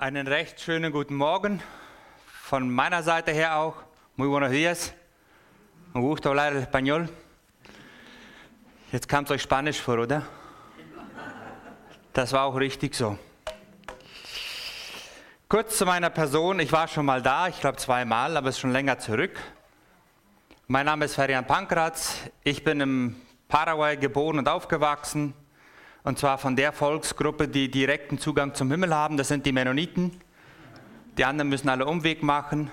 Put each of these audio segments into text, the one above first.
Einen recht schönen guten Morgen von meiner Seite her auch. Muy buenos días. Me gusta hablar español. Jetzt kam es euch Spanisch vor, oder? Das war auch richtig so. Kurz zu meiner Person. Ich war schon mal da, ich glaube zweimal, aber es ist schon länger zurück. Mein Name ist Ferian Pankratz. Ich bin im Paraguay geboren und aufgewachsen. Und zwar von der Volksgruppe, die direkten Zugang zum Himmel haben. Das sind die Mennoniten. Die anderen müssen alle Umweg machen.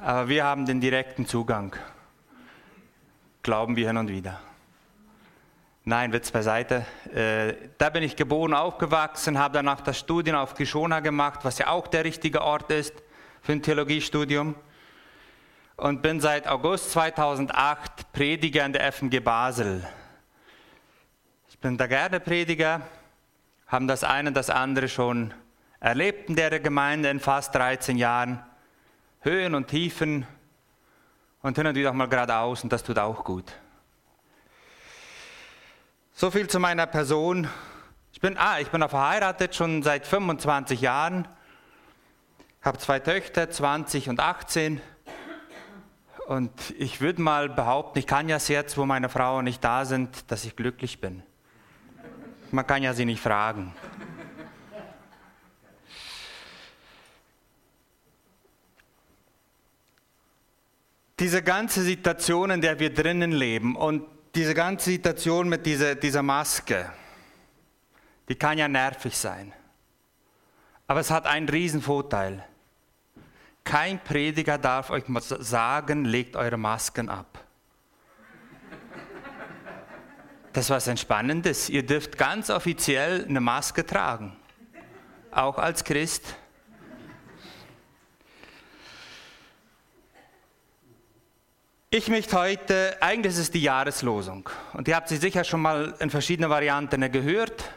Aber wir haben den direkten Zugang. Glauben wir hin und wieder. Nein, Witz beiseite. Äh, da bin ich geboren, aufgewachsen, habe danach das Studium auf Gishona gemacht, was ja auch der richtige Ort ist für ein Theologiestudium. Und bin seit August 2008 Prediger in der FMG Basel. Bin der Gerdeprediger, haben das eine und das andere schon erlebt in der Gemeinde in fast 13 Jahren. Höhen und Tiefen und hin und wieder auch mal geradeaus und das tut auch gut. So viel zu meiner Person. Ich bin, ah, ich bin verheiratet schon seit 25 Jahren, habe zwei Töchter, 20 und 18. Und ich würde mal behaupten, ich kann ja jetzt, wo meine Frau nicht da sind, dass ich glücklich bin. Man kann ja sie nicht fragen. Diese ganze Situation, in der wir drinnen leben und diese ganze Situation mit dieser, dieser Maske, die kann ja nervig sein. Aber es hat einen riesen Vorteil. Kein Prediger darf euch sagen, legt eure Masken ab. Das ist was Entspannendes. Ihr dürft ganz offiziell eine Maske tragen. Auch als Christ. Ich möchte heute, eigentlich ist es die Jahreslosung. Und ihr habt sie sicher schon mal in verschiedenen Varianten gehört.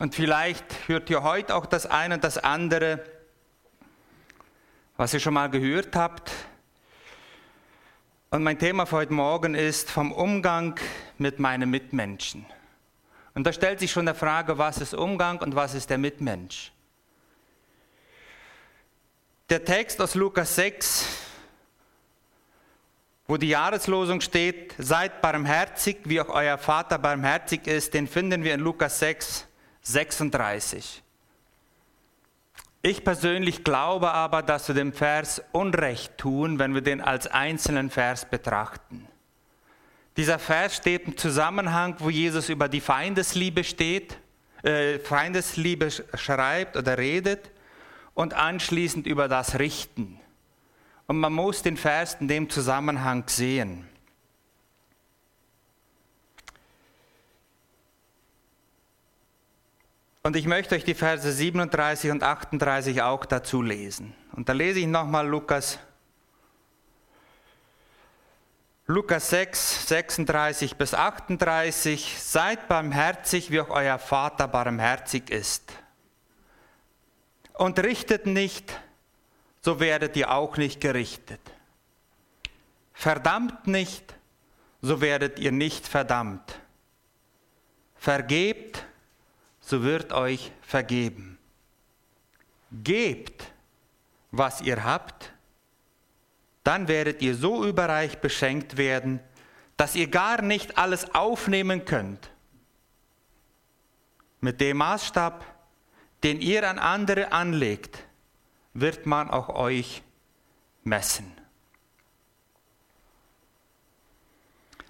Und vielleicht hört ihr heute auch das eine und das andere, was ihr schon mal gehört habt. Und mein Thema für heute Morgen ist vom Umgang mit meinen Mitmenschen. Und da stellt sich schon die Frage, was ist Umgang und was ist der Mitmensch? Der Text aus Lukas 6, wo die Jahreslosung steht, seid barmherzig, wie auch euer Vater barmherzig ist, den finden wir in Lukas 6, 36. Ich persönlich glaube aber, dass wir dem Vers Unrecht tun, wenn wir den als einzelnen Vers betrachten. Dieser Vers steht im Zusammenhang, wo Jesus über die Feindesliebe steht, äh, Feindesliebe schreibt oder redet und anschließend über das Richten. Und man muss den Vers in dem Zusammenhang sehen. Und ich möchte euch die Verse 37 und 38 auch dazu lesen. Und da lese ich nochmal Lukas, Lukas 6, 36 bis 38. Seid barmherzig, wie auch euer Vater barmherzig ist. Und richtet nicht, so werdet ihr auch nicht gerichtet. Verdammt nicht, so werdet ihr nicht verdammt. Vergebt, so wird euch vergeben. Gebt, was ihr habt, dann werdet ihr so überreich beschenkt werden, dass ihr gar nicht alles aufnehmen könnt. Mit dem Maßstab, den ihr an andere anlegt, wird man auch euch messen.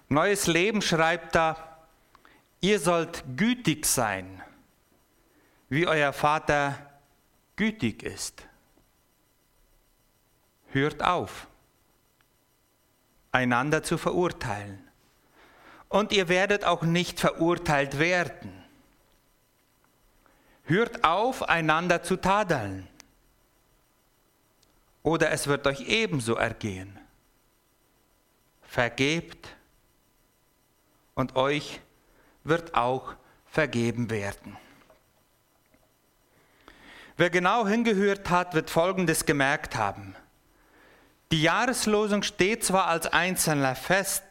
Neues Leben schreibt da, ihr sollt gütig sein wie euer Vater gütig ist. Hört auf, einander zu verurteilen. Und ihr werdet auch nicht verurteilt werden. Hört auf, einander zu tadeln. Oder es wird euch ebenso ergehen. Vergebt und euch wird auch vergeben werden. Wer genau hingehört hat, wird Folgendes gemerkt haben. Die Jahreslosung steht zwar als einzelner Vers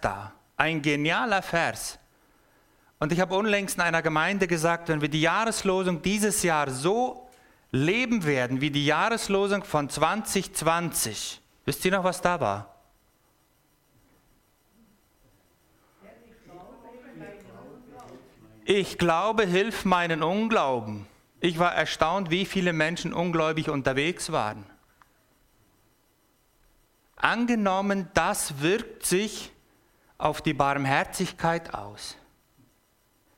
da, ein genialer Vers. Und ich habe unlängst in einer Gemeinde gesagt, wenn wir die Jahreslosung dieses Jahr so leben werden wie die Jahreslosung von 2020. Wisst ihr noch, was da war? Ich glaube, hilf meinen Unglauben. Ich war erstaunt, wie viele Menschen ungläubig unterwegs waren. Angenommen, das wirkt sich auf die Barmherzigkeit aus.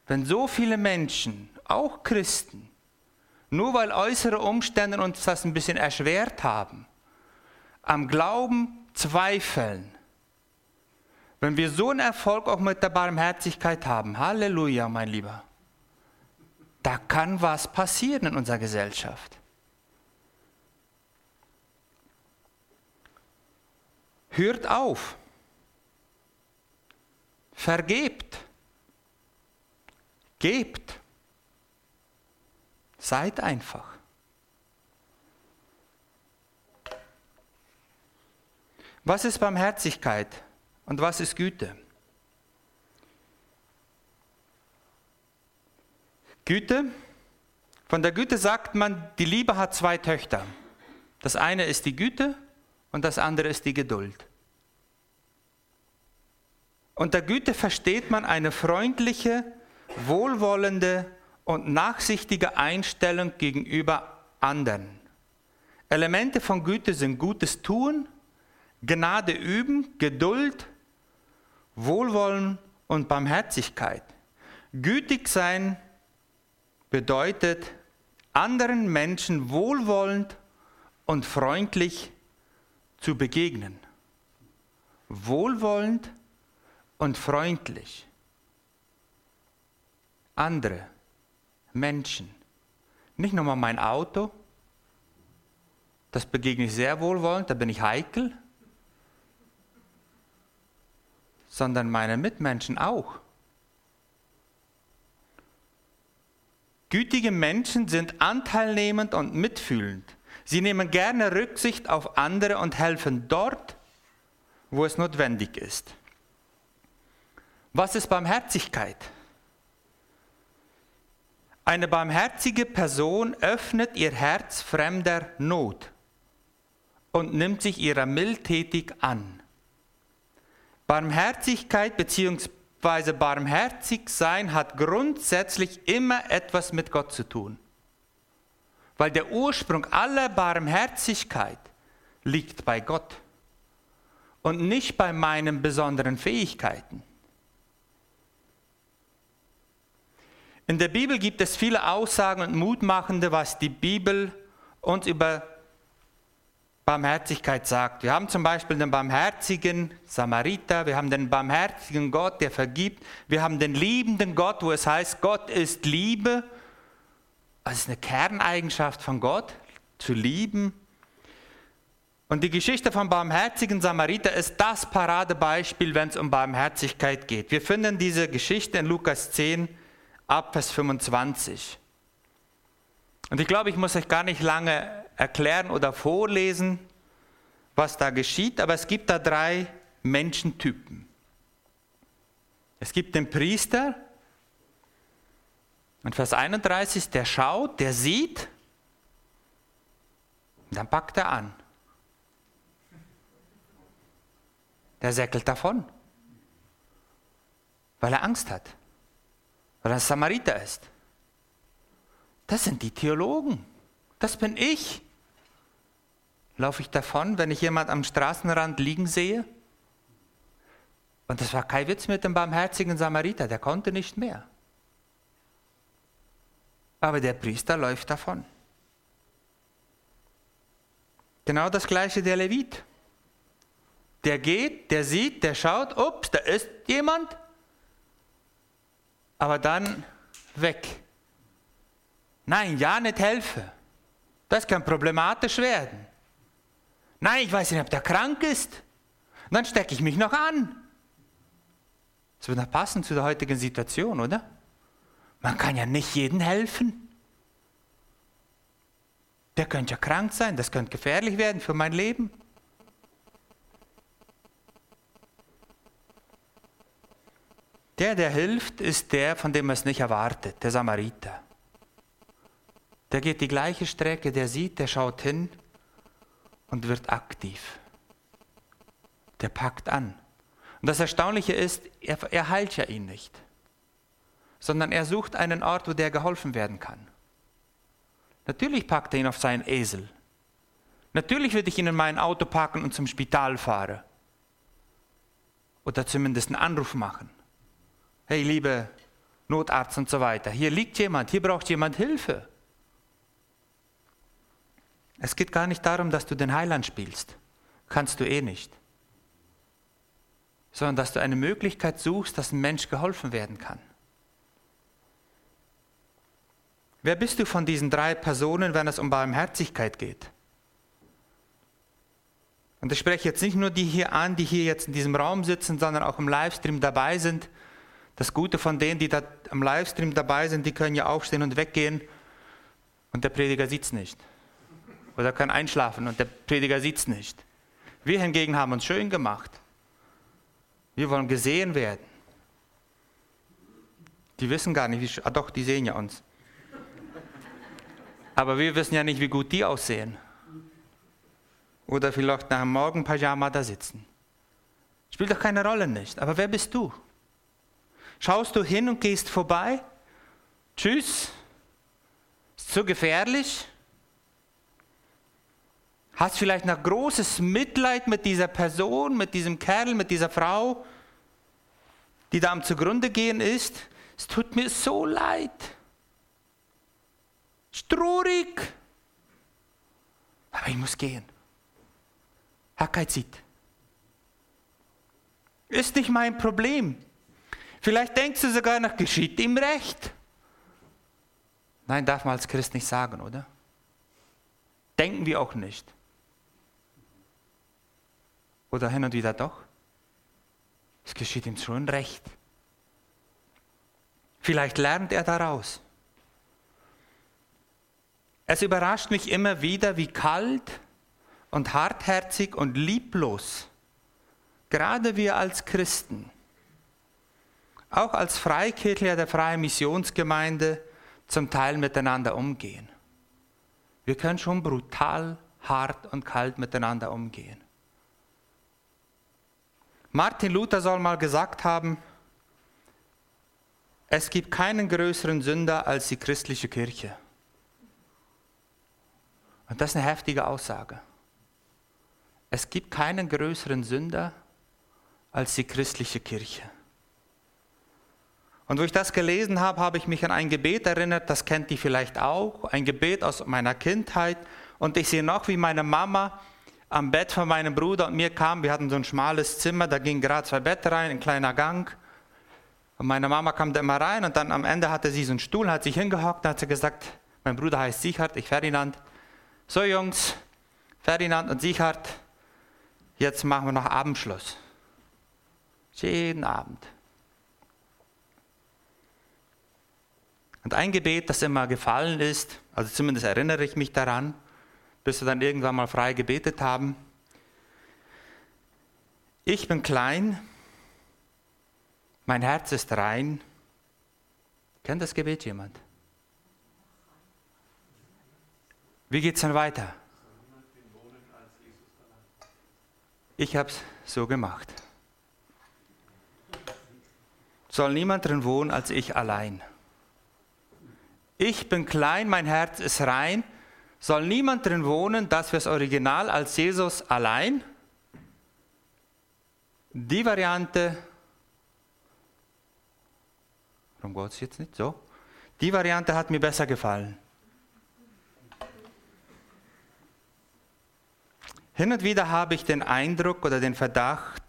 Wenn so viele Menschen, auch Christen, nur weil äußere Umstände uns das ein bisschen erschwert haben, am Glauben zweifeln, wenn wir so einen Erfolg auch mit der Barmherzigkeit haben, Halleluja, mein Lieber, da kann was passieren in unserer Gesellschaft. Hört auf. Vergebt. Gebt. Seid einfach. Was ist Barmherzigkeit und was ist Güte? Güte, von der Güte sagt man, die Liebe hat zwei Töchter. Das eine ist die Güte und das andere ist die Geduld. Unter Güte versteht man eine freundliche, wohlwollende und nachsichtige Einstellung gegenüber anderen. Elemente von Güte sind gutes Tun, Gnade üben, Geduld, Wohlwollen und Barmherzigkeit. Gütig sein bedeutet, anderen Menschen wohlwollend und freundlich zu begegnen. Wohlwollend und freundlich. Andere Menschen. Nicht nur mal mein Auto, das begegne ich sehr wohlwollend, da bin ich heikel, sondern meine Mitmenschen auch. Gütige Menschen sind anteilnehmend und mitfühlend. Sie nehmen gerne Rücksicht auf andere und helfen dort, wo es notwendig ist. Was ist Barmherzigkeit? Eine barmherzige Person öffnet ihr Herz fremder Not und nimmt sich ihrer mildtätig an. Barmherzigkeit bzw. barmherzig sein hat grundsätzlich immer etwas mit Gott zu tun. Weil der Ursprung aller Barmherzigkeit liegt bei Gott und nicht bei meinen besonderen Fähigkeiten. In der Bibel gibt es viele Aussagen und Mutmachende, was die Bibel uns über Barmherzigkeit sagt. Wir haben zum Beispiel den barmherzigen Samariter, wir haben den barmherzigen Gott, der vergibt, wir haben den liebenden Gott, wo es heißt, Gott ist Liebe. Das ist eine Kerneigenschaft von Gott, zu lieben. Und die Geschichte vom barmherzigen Samariter ist das Paradebeispiel, wenn es um Barmherzigkeit geht. Wir finden diese Geschichte in Lukas 10, ab Vers 25. Und ich glaube, ich muss euch gar nicht lange erklären oder vorlesen, was da geschieht, aber es gibt da drei Menschentypen. Es gibt den Priester, und Vers 31, der schaut, der sieht, dann packt er an. Der säckelt davon, weil er Angst hat weil er Samariter ist. Das sind die Theologen. Das bin ich. Laufe ich davon, wenn ich jemand am Straßenrand liegen sehe? Und das war kein Witz mit dem barmherzigen Samariter, der konnte nicht mehr. Aber der Priester läuft davon. Genau das gleiche der Levit. Der geht, der sieht, der schaut, ups, da ist jemand, aber dann weg. Nein, ja nicht helfen. Das kann problematisch werden. Nein, ich weiß nicht, ob der krank ist. Und dann stecke ich mich noch an. Das würde noch passen zu der heutigen Situation, oder? Man kann ja nicht jedem helfen. Der könnte ja krank sein, das könnte gefährlich werden für mein Leben. Der, der hilft, ist der, von dem man es nicht erwartet, der Samariter. Der geht die gleiche Strecke, der sieht, der schaut hin und wird aktiv. Der packt an. Und das Erstaunliche ist, er, er heilt ja ihn nicht, sondern er sucht einen Ort, wo der geholfen werden kann. Natürlich packt er ihn auf seinen Esel. Natürlich würde ich ihn in mein Auto packen und zum Spital fahren. Oder zumindest einen Anruf machen. Hey, liebe Notarzt und so weiter, hier liegt jemand, hier braucht jemand Hilfe. Es geht gar nicht darum, dass du den Heiland spielst. Kannst du eh nicht. Sondern dass du eine Möglichkeit suchst, dass ein Mensch geholfen werden kann. Wer bist du von diesen drei Personen, wenn es um Barmherzigkeit geht? Und ich spreche jetzt nicht nur die hier an, die hier jetzt in diesem Raum sitzen, sondern auch im Livestream dabei sind. Das Gute von denen, die da am Livestream dabei sind, die können ja aufstehen und weggehen und der Prediger sieht es nicht. Oder kann einschlafen und der Prediger sieht es nicht. Wir hingegen haben uns schön gemacht. Wir wollen gesehen werden. Die wissen gar nicht, wie, ah doch, die sehen ja uns. Aber wir wissen ja nicht, wie gut die aussehen. Oder vielleicht nach dem Morgenpyjama da sitzen. Spielt doch keine Rolle nicht. Aber wer bist du? Schaust du hin und gehst vorbei? Tschüss. Ist zu gefährlich? Hast vielleicht noch großes Mitleid mit dieser Person, mit diesem Kerl, mit dieser Frau, die da am zugrunde gehen ist? Es tut mir so leid. Strurig. Aber ich muss gehen. Hat keine Zeit. Ist nicht mein Problem. Vielleicht denkst du sogar noch, geschieht ihm recht. Nein, darf man als Christ nicht sagen, oder? Denken wir auch nicht. Oder hin und wieder doch? Es geschieht ihm schon recht. Vielleicht lernt er daraus. Es überrascht mich immer wieder, wie kalt und hartherzig und lieblos gerade wir als Christen, auch als Freikirchler der Freien Missionsgemeinde, zum Teil miteinander umgehen. Wir können schon brutal, hart und kalt miteinander umgehen. Martin Luther soll mal gesagt haben, es gibt keinen größeren Sünder als die christliche Kirche. Und das ist eine heftige Aussage. Es gibt keinen größeren Sünder als die christliche Kirche. Und wo ich das gelesen habe, habe ich mich an ein Gebet erinnert, das kennt ihr vielleicht auch, ein Gebet aus meiner Kindheit. Und ich sehe noch, wie meine Mama am Bett von meinem Bruder und mir kam. Wir hatten so ein schmales Zimmer, da gingen gerade zwei Betten rein, ein kleiner Gang. Und meine Mama kam da immer rein und dann am Ende hatte sie so einen Stuhl, hat sich hingehockt und hat sie gesagt, mein Bruder heißt Sichert, ich Ferdinand. So Jungs, Ferdinand und Sichert, jetzt machen wir noch Abendschluss. Jeden Abend. Und ein Gebet, das immer gefallen ist, also zumindest erinnere ich mich daran, bis wir dann irgendwann mal frei gebetet haben. Ich bin klein, mein Herz ist rein. Kennt das Gebet jemand? Wie geht es dann weiter? Ich habe es so gemacht. Soll niemand drin wohnen als ich allein. Ich bin klein, mein Herz ist rein soll niemand drin wohnen, das fürs Original als Jesus allein? Die Variante, warum geht es jetzt nicht so? Die Variante hat mir besser gefallen. Hin und wieder habe ich den Eindruck oder den Verdacht,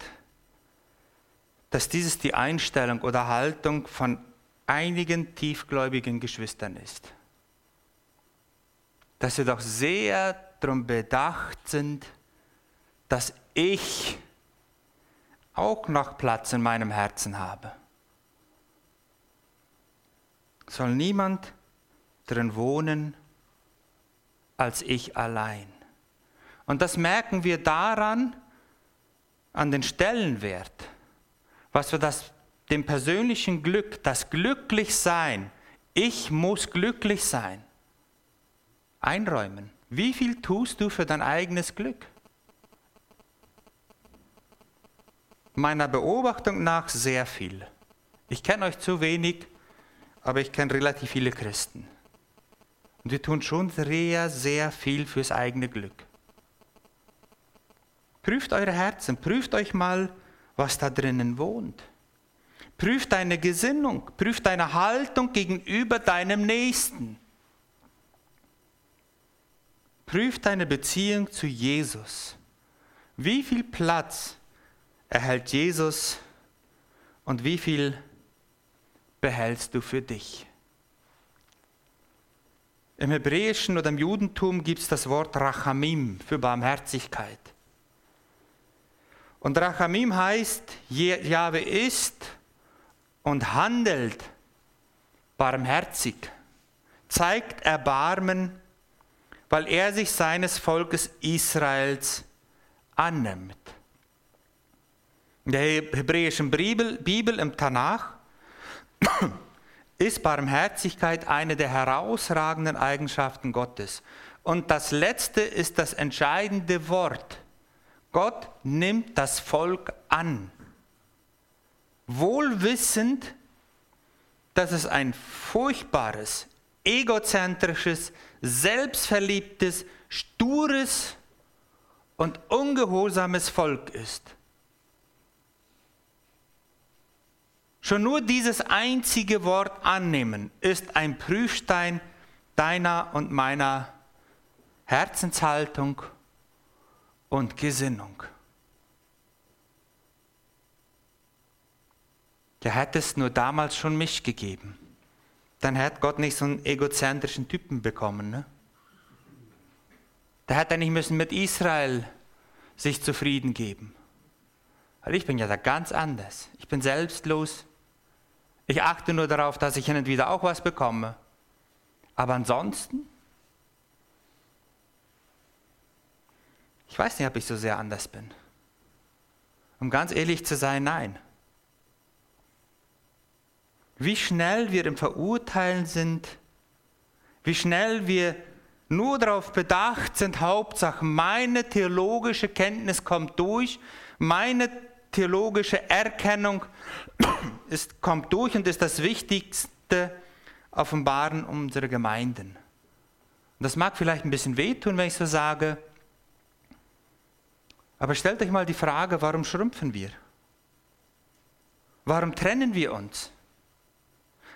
dass dieses die Einstellung oder Haltung von einigen tiefgläubigen Geschwistern ist dass wir doch sehr darum bedacht sind, dass ich auch noch Platz in meinem Herzen habe. Soll niemand drin wohnen als ich allein. Und das merken wir daran, an den Stellenwert, was wir das, dem persönlichen Glück, das Glücklichsein, ich muss glücklich sein, einräumen. Wie viel tust du für dein eigenes Glück? Meiner Beobachtung nach sehr viel. Ich kenne euch zu wenig, aber ich kenne relativ viele Christen. Und wir tun schon sehr, sehr viel fürs eigene Glück. Prüft eure Herzen, prüft euch mal, was da drinnen wohnt. Prüft deine Gesinnung, prüft deine Haltung gegenüber deinem Nächsten. Prüft deine Beziehung zu Jesus. Wie viel Platz erhält Jesus und wie viel behältst du für dich? Im Hebräischen oder im Judentum gibt es das Wort Rachamim für Barmherzigkeit. Und Rachamim heißt, Jahwe ist und handelt barmherzig, zeigt Erbarmen, weil er sich seines Volkes Israels annimmt. In der hebräischen Bibel, Bibel im Tanach ist Barmherzigkeit eine der herausragenden Eigenschaften Gottes. Und das letzte ist das entscheidende Wort. Gott nimmt das Volk an, wohl wissend, dass es ein furchtbares, egozentrisches, selbstverliebtes, stures und ungehorsames Volk ist. Schon nur dieses einzige Wort annehmen ist ein Prüfstein deiner und meiner Herzenshaltung und Gesinnung. Ja, hätte es nur damals schon mich gegeben, dann hätte Gott nicht so einen egozentrischen Typen bekommen. Ne? Da hätte er nicht müssen mit Israel sich zufrieden geben. Weil ich bin ja da ganz anders. Ich bin selbstlos. Ich achte nur darauf, dass ich hin und wieder auch was bekomme. Aber ansonsten, ich weiß nicht, ob ich so sehr anders bin. Um ganz ehrlich zu sein, nein. Wie schnell wir im Verurteilen sind, wie schnell wir nur darauf bedacht sind, Hauptsache meine theologische Kenntnis kommt durch, meine theologische Erkennung ist, kommt durch und ist das wichtigste Offenbaren unserer Gemeinden. Und das mag vielleicht ein bisschen wehtun, wenn ich so sage, aber stellt euch mal die Frage, warum schrumpfen wir? Warum trennen wir uns?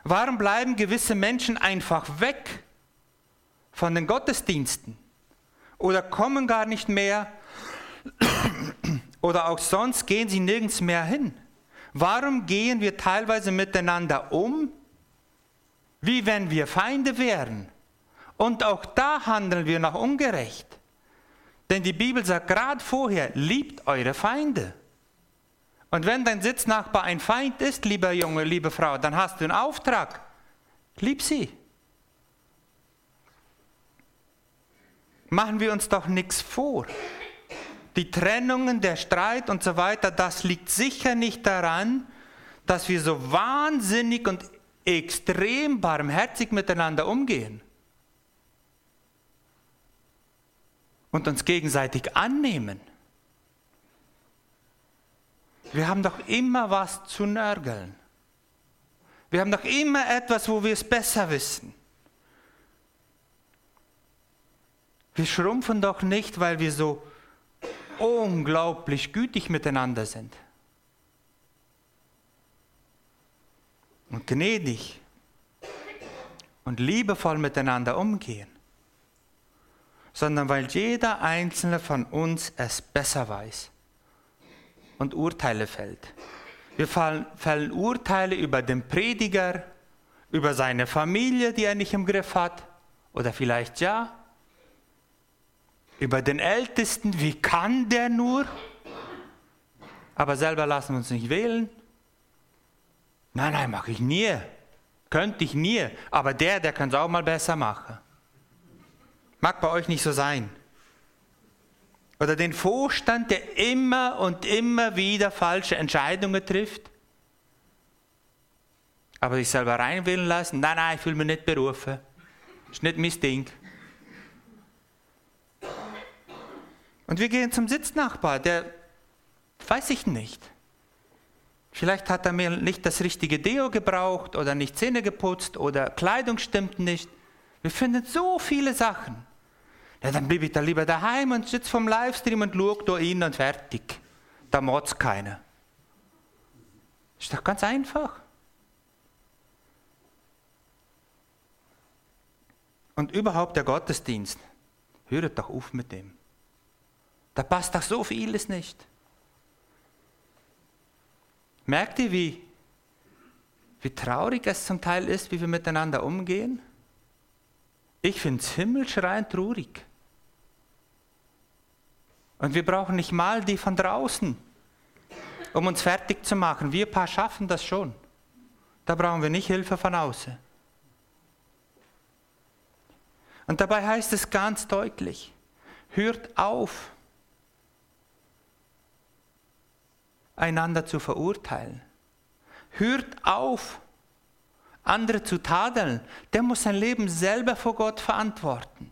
Warum bleiben gewisse Menschen einfach weg von den Gottesdiensten oder kommen gar nicht mehr oder auch sonst gehen sie nirgends mehr hin? Warum gehen wir teilweise miteinander um, wie wenn wir Feinde wären? Und auch da handeln wir noch ungerecht. Denn die Bibel sagt gerade vorher, liebt eure Feinde. Und wenn dein Sitznachbar ein Feind ist, lieber Junge, liebe Frau, dann hast du einen Auftrag. Lieb sie. Machen wir uns doch nichts vor die Trennungen, der Streit und so weiter, das liegt sicher nicht daran, dass wir so wahnsinnig und extrem barmherzig miteinander umgehen und uns gegenseitig annehmen. Wir haben doch immer was zu nörgeln. Wir haben doch immer etwas, wo wir es besser wissen. Wir schrumpfen doch nicht, weil wir so unglaublich gütig miteinander sind. Und gnädig und liebevoll miteinander umgehen, sondern weil jeder einzelne von uns es besser weiß und Urteile fällt. Wir fallen, fällen Urteile über den Prediger, über seine Familie, die er nicht im Griff hat, oder vielleicht ja, über den Ältesten, wie kann der nur? Aber selber lassen wir uns nicht wählen. Nein, nein, mache ich nie. Könnte ich nie. Aber der, der kann es auch mal besser machen. Mag bei euch nicht so sein. Oder den Vorstand, der immer und immer wieder falsche Entscheidungen trifft. Aber sich selber reinwählen lassen. Nein, nein, ich fühle mich nicht berufen. Ist nicht mein Ding. Und wir gehen zum Sitznachbar, der weiß ich nicht. Vielleicht hat er mir nicht das richtige Deo gebraucht oder nicht Zähne geputzt oder Kleidung stimmt nicht. Wir finden so viele Sachen. Ja, dann blieb ich da lieber daheim und sitze vom Livestream und schaue da ihn und fertig. Da motzt keiner. Ist doch ganz einfach. Und überhaupt der Gottesdienst. Hört doch auf mit dem. Da passt doch so vieles nicht. Merkt ihr, wie, wie traurig es zum Teil ist, wie wir miteinander umgehen? Ich finde es himmelschreiend traurig. Und wir brauchen nicht mal die von draußen, um uns fertig zu machen. Wir paar schaffen das schon. Da brauchen wir nicht Hilfe von außen. Und dabei heißt es ganz deutlich, hört auf, einander zu verurteilen. Hört auf, andere zu tadeln. Der muss sein Leben selber vor Gott verantworten.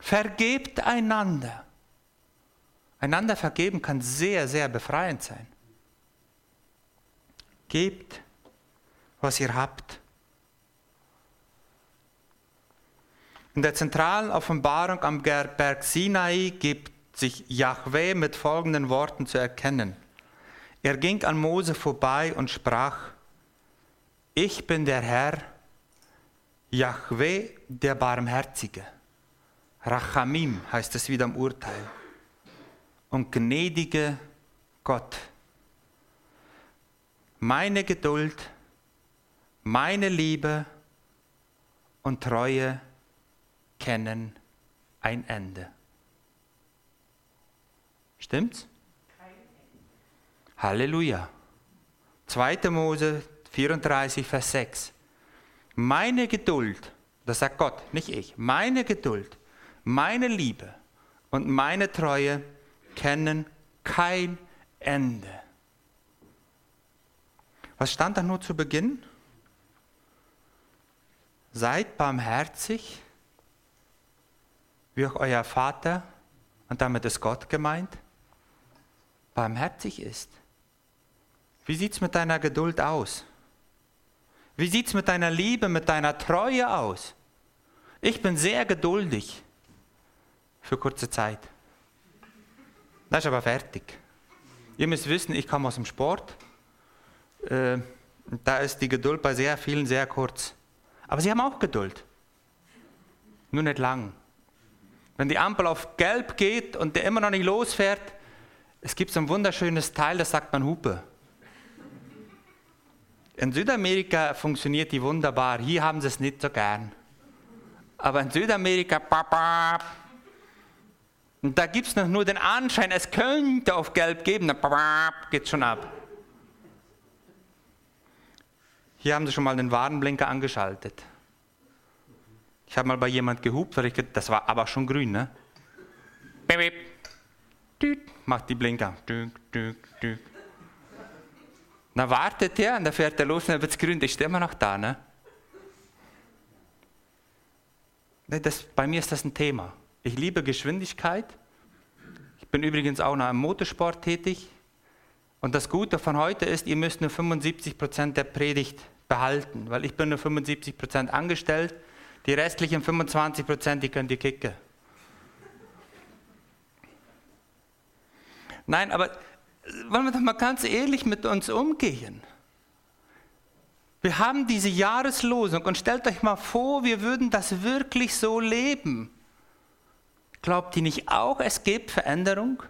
Vergebt einander. Einander vergeben kann sehr, sehr befreiend sein. Gebt, was ihr habt. In der zentralen Offenbarung am Berg Sinai gibt sich Yahweh mit folgenden Worten zu erkennen. Er ging an Mose vorbei und sprach, ich bin der Herr, Yahweh, der Barmherzige. Rachamim heißt es wieder im Urteil. Und gnädige Gott. Meine Geduld, meine Liebe und Treue kennen ein Ende. Stimmt's? Halleluja. 2. Mose 34, Vers 6. Meine Geduld, das sagt Gott, nicht ich, meine Geduld, meine Liebe und meine Treue kennen kein Ende. Was stand da nur zu Beginn? Seid barmherzig, wie auch euer Vater, und damit ist Gott gemeint, barmherzig ist. Wie sieht es mit deiner Geduld aus? Wie sieht es mit deiner Liebe, mit deiner Treue aus? Ich bin sehr geduldig für kurze Zeit. Das ist aber fertig. Ihr müsst wissen, ich komme aus dem Sport. Äh, da ist die Geduld bei sehr vielen sehr kurz. Aber sie haben auch Geduld. Nur nicht lang. Wenn die Ampel auf gelb geht und der immer noch nicht losfährt, es gibt so ein wunderschönes Teil, das sagt man Hupe. In Südamerika funktioniert die wunderbar. Hier haben sie es nicht so gern. Aber in Südamerika, babab, und da gibt es noch nur den Anschein, es könnte auf Gelb geben, dann geht schon ab. Hier haben sie schon mal den Warnblinker angeschaltet. Ich habe mal bei jemand gehupt, weil ich, das war aber schon grün, ne? Macht die Blinker. Dann wartet er und dann fährt er los und dann wird es grün, der ist immer noch da, ne? Das, bei mir ist das ein Thema. Ich liebe Geschwindigkeit. Ich bin übrigens auch noch im Motorsport tätig. Und das Gute von heute ist, ihr müsst nur 75% der Predigt behalten, weil ich bin nur 75% angestellt. Die restlichen 25%, die könnt ihr kicken. Nein, aber wollen wir doch mal ganz ehrlich mit uns umgehen. Wir haben diese Jahreslosung und stellt euch mal vor, wir würden das wirklich so leben. Glaubt ihr nicht auch, es gibt Veränderung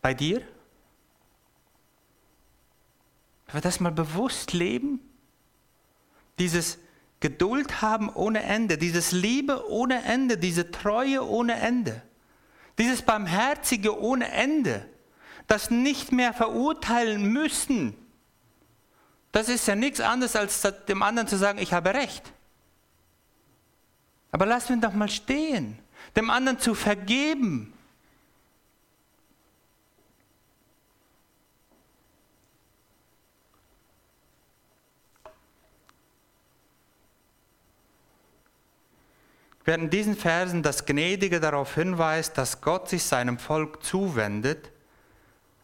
bei dir? Wenn wir das mal bewusst leben, dieses Geduld haben ohne Ende, dieses Liebe ohne Ende, diese Treue ohne Ende, dieses Barmherzige ohne Ende, das nicht mehr verurteilen müssen, das ist ja nichts anderes, als dem anderen zu sagen, ich habe recht. Aber lassen wir doch mal stehen dem anderen zu vergeben. während in diesen Versen das Gnädige darauf hinweist, dass Gott sich seinem Volk zuwendet,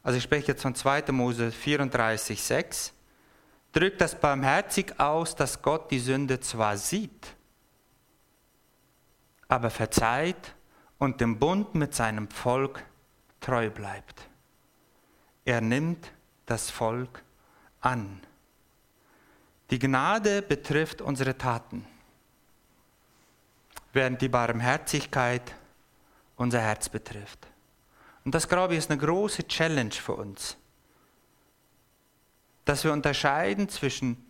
also ich spreche jetzt von 2. Mose 34, 6, drückt das barmherzig aus, dass Gott die Sünde zwar sieht, aber verzeiht und dem Bund mit seinem Volk treu bleibt. Er nimmt das Volk an. Die Gnade betrifft unsere Taten, während die Barmherzigkeit unser Herz betrifft. Und das, glaube ich, ist eine große Challenge für uns, dass wir unterscheiden zwischen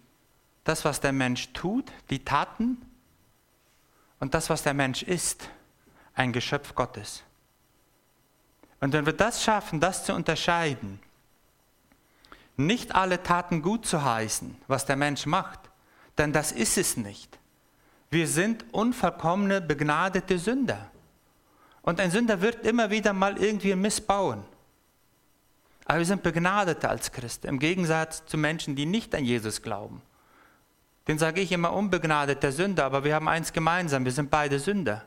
das, was der Mensch tut, die Taten, und das, was der Mensch ist, ein Geschöpf Gottes. Und wenn wir das schaffen, das zu unterscheiden, nicht alle Taten gut zu heißen, was der Mensch macht, denn das ist es nicht. Wir sind unvollkommene, begnadete Sünder. Und ein Sünder wird immer wieder mal irgendwie missbauen. Aber wir sind Begnadete als Christen, im Gegensatz zu Menschen, die nicht an Jesus glauben. Den sage ich immer unbegnadeter Sünder, aber wir haben eins gemeinsam, wir sind beide Sünder.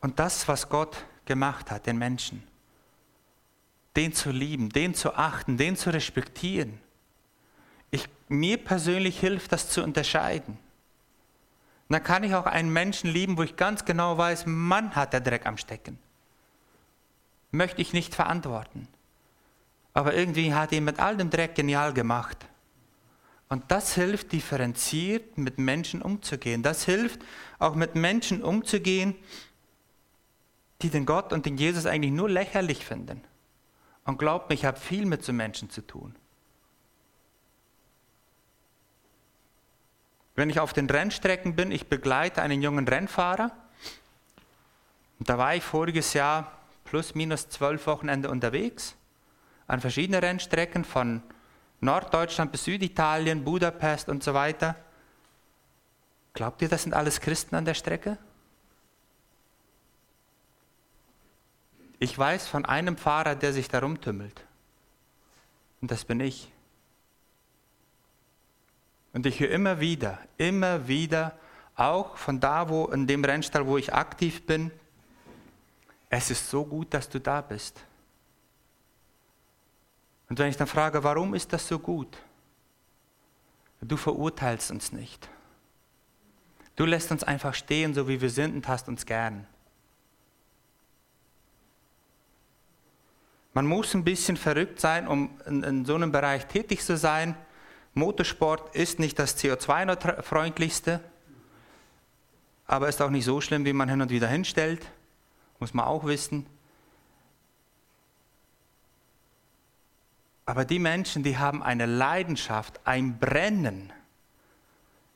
Und das, was Gott gemacht hat, den Menschen, den zu lieben, den zu achten, den zu respektieren, ich, mir persönlich hilft das zu unterscheiden. Dann kann ich auch einen Menschen lieben, wo ich ganz genau weiß, Mann hat der Dreck am Stecken. Möchte ich nicht verantworten. Aber irgendwie hat er mit all dem Dreck genial gemacht. Und das hilft, differenziert mit Menschen umzugehen. Das hilft, auch mit Menschen umzugehen, die den Gott und den Jesus eigentlich nur lächerlich finden. Und glaubt mir, ich habe viel mit so Menschen zu tun. Wenn ich auf den Rennstrecken bin, ich begleite einen jungen Rennfahrer. Und da war ich voriges Jahr plus minus zwölf Wochenende unterwegs an verschiedenen Rennstrecken von Norddeutschland bis Süditalien, Budapest und so weiter. Glaubt ihr, das sind alles Christen an der Strecke? Ich weiß von einem Fahrer, der sich da rumtümmelt. Und das bin ich. Und ich höre immer wieder, immer wieder, auch von da, wo in dem Rennstall, wo ich aktiv bin, es ist so gut, dass du da bist. Und wenn ich dann frage, warum ist das so gut? Du verurteilst uns nicht. Du lässt uns einfach stehen, so wie wir sind und hast uns gern. Man muss ein bisschen verrückt sein, um in, in so einem Bereich tätig zu sein. Motorsport ist nicht das CO2-freundlichste, aber ist auch nicht so schlimm, wie man hin und wieder hinstellt. Muss man auch wissen. Aber die Menschen, die haben eine Leidenschaft, ein Brennen.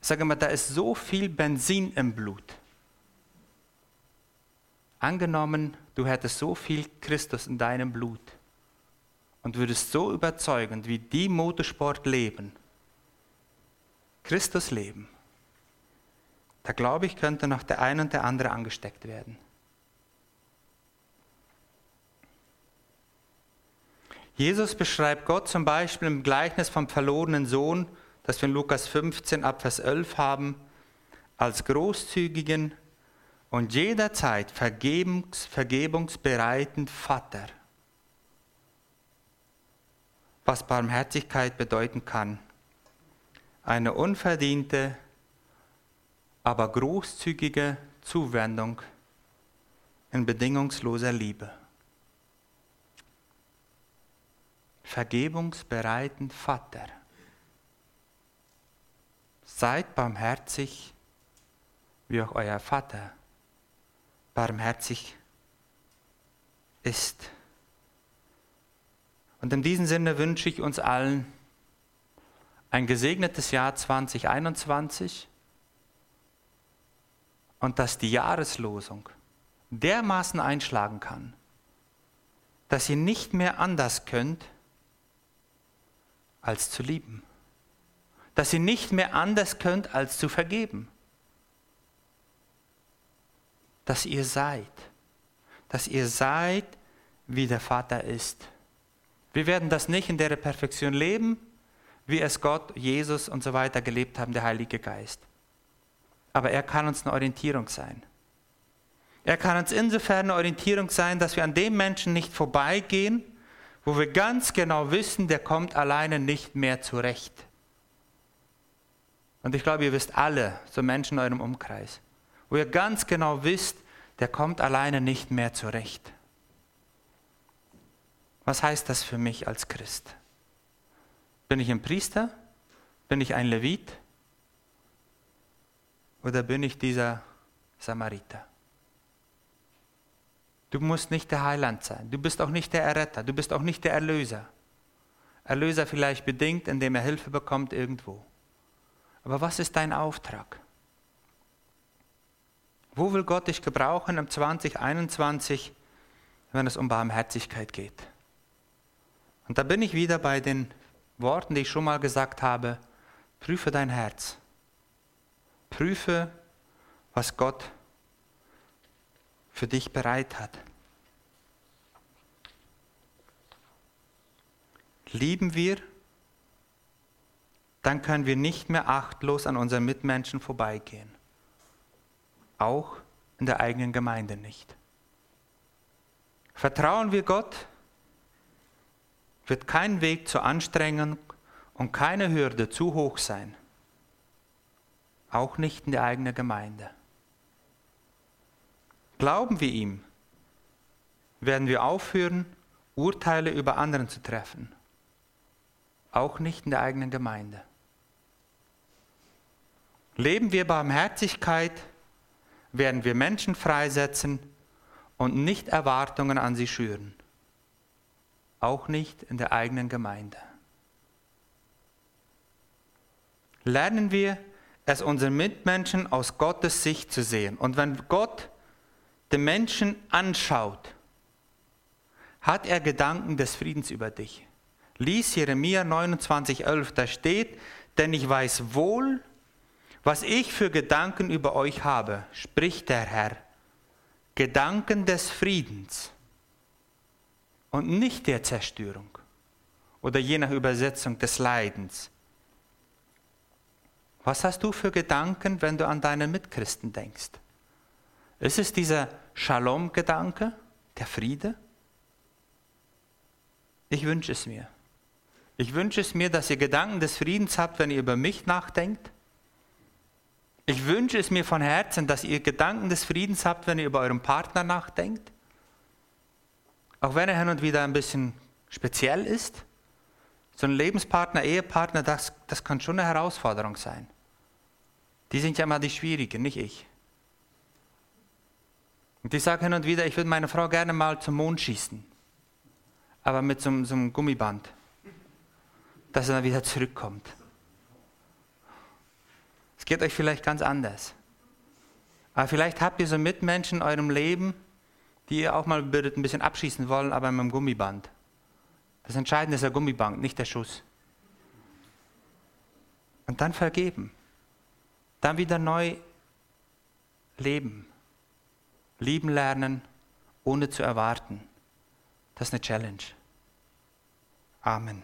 Sage mal, da ist so viel Benzin im Blut. Angenommen, du hättest so viel Christus in deinem Blut und würdest so überzeugend wie die Motorsport leben, Christus leben, da glaube ich, könnte noch der ein und der andere angesteckt werden. Jesus beschreibt Gott zum Beispiel im Gleichnis vom verlorenen Sohn, das wir in Lukas 15 ab Vers 11 haben, als großzügigen und jederzeit vergebungs, vergebungsbereiten Vater. Was Barmherzigkeit bedeuten kann. Eine unverdiente, aber großzügige Zuwendung in bedingungsloser Liebe. Vergebungsbereiten Vater. Seid barmherzig, wie auch euer Vater barmherzig ist. Und in diesem Sinne wünsche ich uns allen ein gesegnetes Jahr 2021 und dass die Jahreslosung dermaßen einschlagen kann, dass ihr nicht mehr anders könnt, als zu lieben. Dass ihr nicht mehr anders könnt, als zu vergeben. Dass ihr seid. Dass ihr seid, wie der Vater ist. Wir werden das nicht in der Perfektion leben, wie es Gott, Jesus und so weiter gelebt haben, der Heilige Geist. aber er kann uns eine Orientierung sein. Er kann uns insofern eine Orientierung sein, dass wir an dem Menschen nicht vorbeigehen, wo wir ganz genau wissen, der kommt alleine nicht mehr zurecht. Und ich glaube, ihr wisst alle, so Menschen in eurem Umkreis, wo ihr ganz genau wisst, der kommt alleine nicht mehr zurecht. Was heißt das für mich als Christ? Bin ich ein Priester? Bin ich ein Levit? Oder bin ich dieser Samariter? Du musst nicht der Heiland sein. Du bist auch nicht der Erretter. Du bist auch nicht der Erlöser. Erlöser vielleicht bedingt, indem er Hilfe bekommt irgendwo. Aber was ist dein Auftrag? Wo will Gott dich gebrauchen im 2021, wenn es um Barmherzigkeit geht? Und da bin ich wieder bei den Worten, die ich schon mal gesagt habe. Prüfe dein Herz. Prüfe, was Gott für dich bereit hat. Lieben wir, dann können wir nicht mehr achtlos an unseren Mitmenschen vorbeigehen. Auch in der eigenen Gemeinde nicht. Vertrauen wir Gott, wird kein Weg zu anstrengend und keine Hürde zu hoch sein. Auch nicht in der eigenen Gemeinde. Glauben wir ihm, werden wir aufhören, Urteile über anderen zu treffen. Auch nicht in der eigenen Gemeinde. Leben wir Barmherzigkeit, werden wir Menschen freisetzen und nicht Erwartungen an sie schüren. Auch nicht in der eigenen Gemeinde. Lernen wir es unseren Mitmenschen aus Gottes Sicht zu sehen. Und wenn Gott den Menschen anschaut, hat er Gedanken des Friedens über dich. Lies Jeremia 29,11, da steht, denn ich weiß wohl, was ich für Gedanken über euch habe, spricht der Herr. Gedanken des Friedens und nicht der Zerstörung oder je nach Übersetzung des Leidens. Was hast du für Gedanken, wenn du an deine Mitchristen denkst? Ist es dieser Shalom-Gedanke, der Friede? Ich wünsche es mir. Ich wünsche es mir, dass ihr Gedanken des Friedens habt, wenn ihr über mich nachdenkt. Ich wünsche es mir von Herzen, dass ihr Gedanken des Friedens habt, wenn ihr über euren Partner nachdenkt. Auch wenn er hin und wieder ein bisschen speziell ist. So ein Lebenspartner, Ehepartner, das, das kann schon eine Herausforderung sein. Die sind ja immer die Schwierigen, nicht ich. Und ich sage hin und wieder, ich würde meine Frau gerne mal zum Mond schießen. Aber mit so, so einem Gummiband. Dass er dann wieder zurückkommt. Es geht euch vielleicht ganz anders. Aber vielleicht habt ihr so Mitmenschen in eurem Leben, die ihr auch mal ein bisschen abschießen wollen, aber mit dem Gummiband. Das Entscheidende ist der Gummiband, nicht der Schuss. Und dann vergeben. Dann wieder neu leben. Lieben lernen, ohne zu erwarten. Das ist eine Challenge. Amen.